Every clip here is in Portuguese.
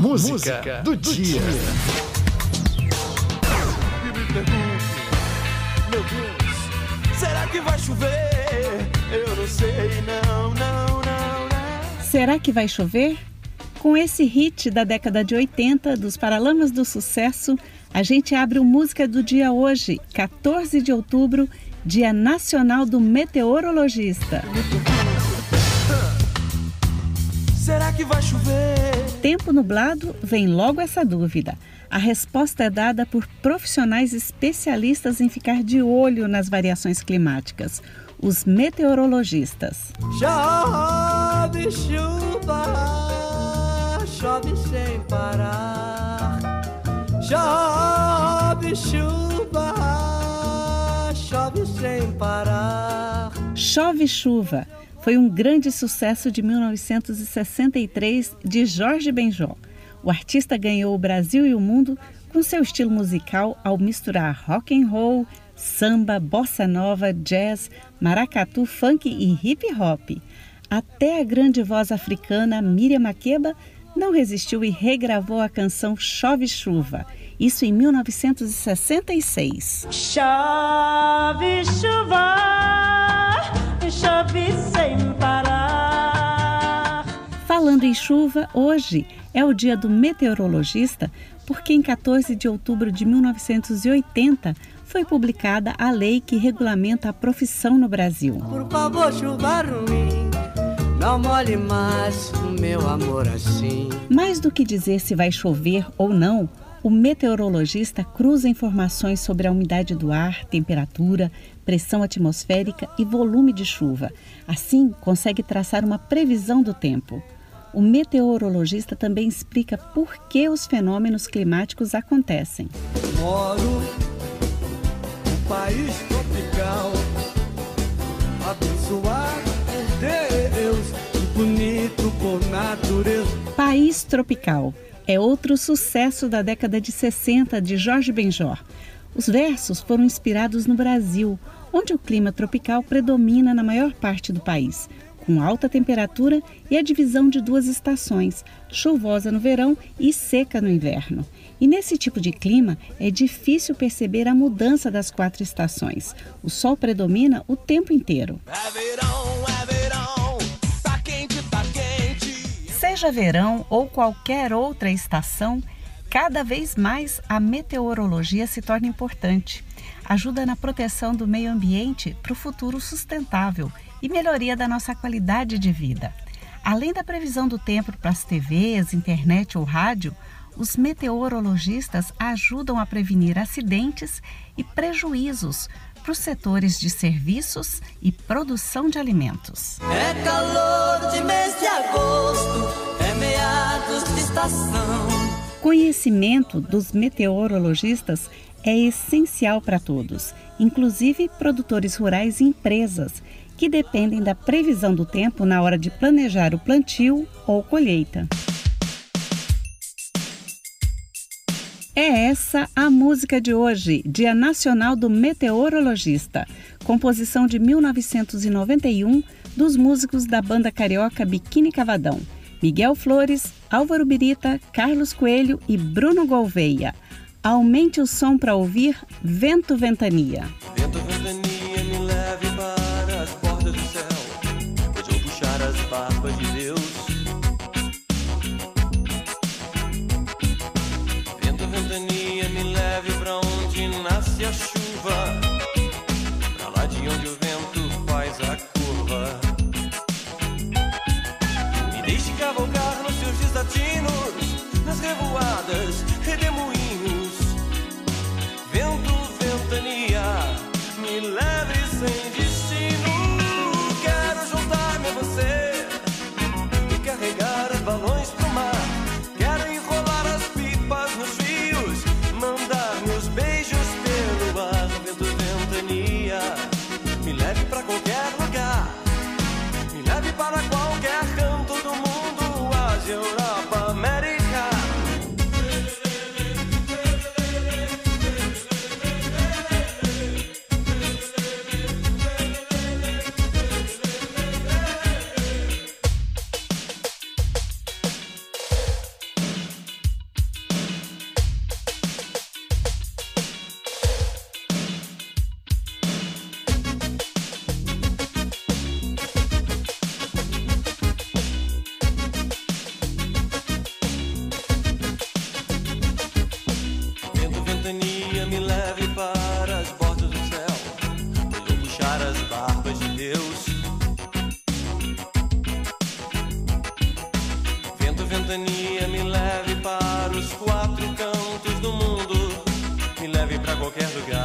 música, música do, do, dia. dia. Meu Deus, será que vai chover? Eu não sei, não, não, não, não. Será que vai chover? Com esse hit da década de 80 dos Paralamas do Sucesso, a gente abre o Música do Dia hoje, 14 de outubro, Dia Nacional do Meteorologista. Será que vai chover? Tempo nublado, vem logo essa dúvida. A resposta é dada por profissionais especialistas em ficar de olho nas variações climáticas, os meteorologistas. Chove chuva chove sem parar. Chove chuva, chove sem parar. Chove chuva foi um grande sucesso de 1963 de Jorge Benjó. O artista ganhou o Brasil e o mundo com seu estilo musical ao misturar rock and roll, samba, bossa nova, jazz, maracatu, funk e hip hop. Até a grande voz africana Miriam Makeba não resistiu e regravou a canção Chove Chuva, isso em 1966. Chove chuva, chove sem. Falando em chuva, hoje é o dia do meteorologista, porque em 14 de outubro de 1980 foi publicada a lei que regulamenta a profissão no Brasil. Por favor, chuva ruim não mais o meu amor assim. Mais do que dizer se vai chover ou não, o meteorologista cruza informações sobre a umidade do ar, temperatura, pressão atmosférica e volume de chuva. Assim, consegue traçar uma previsão do tempo. O meteorologista também explica por que os fenômenos climáticos acontecem. Moro num país tropical, abençoado bonito por natureza. País Tropical é outro sucesso da década de 60 de Jorge Benjor. Os versos foram inspirados no Brasil, onde o clima tropical predomina na maior parte do país, com alta temperatura e a divisão de duas estações, chuvosa no verão e seca no inverno. E nesse tipo de clima é difícil perceber a mudança das quatro estações. O sol predomina o tempo inteiro. É verão, é Seja verão ou qualquer outra estação, cada vez mais a meteorologia se torna importante. Ajuda na proteção do meio ambiente para o futuro sustentável e melhoria da nossa qualidade de vida. Além da previsão do tempo para as TVs, internet ou rádio, os meteorologistas ajudam a prevenir acidentes e prejuízos para os setores de serviços e produção de alimentos. É calor de mês de agosto meados de estação. Conhecimento dos meteorologistas é essencial para todos, inclusive produtores rurais e empresas, que dependem da previsão do tempo na hora de planejar o plantio ou colheita. É essa a música de hoje, Dia Nacional do Meteorologista, composição de 1991 dos músicos da banda carioca Biquíni Cavadão. Miguel Flores, Álvaro Birita, Carlos Coelho e Bruno Gouveia. Aumente o som para ouvir Vento Ventania. Vento qualquer lugar.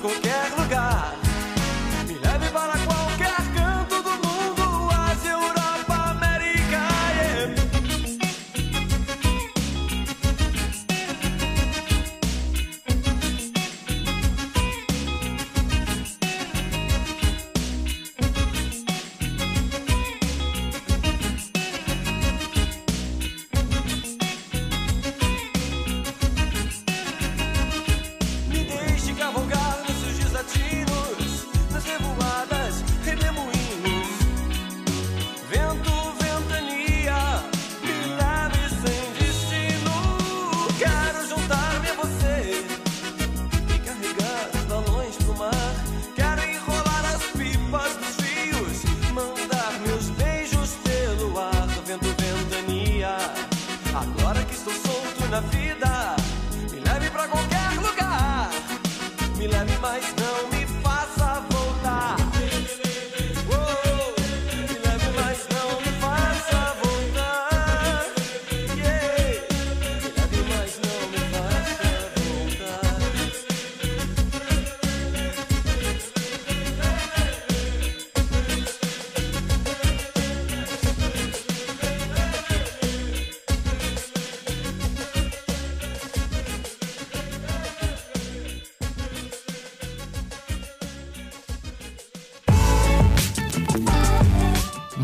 con Me lembre mais não.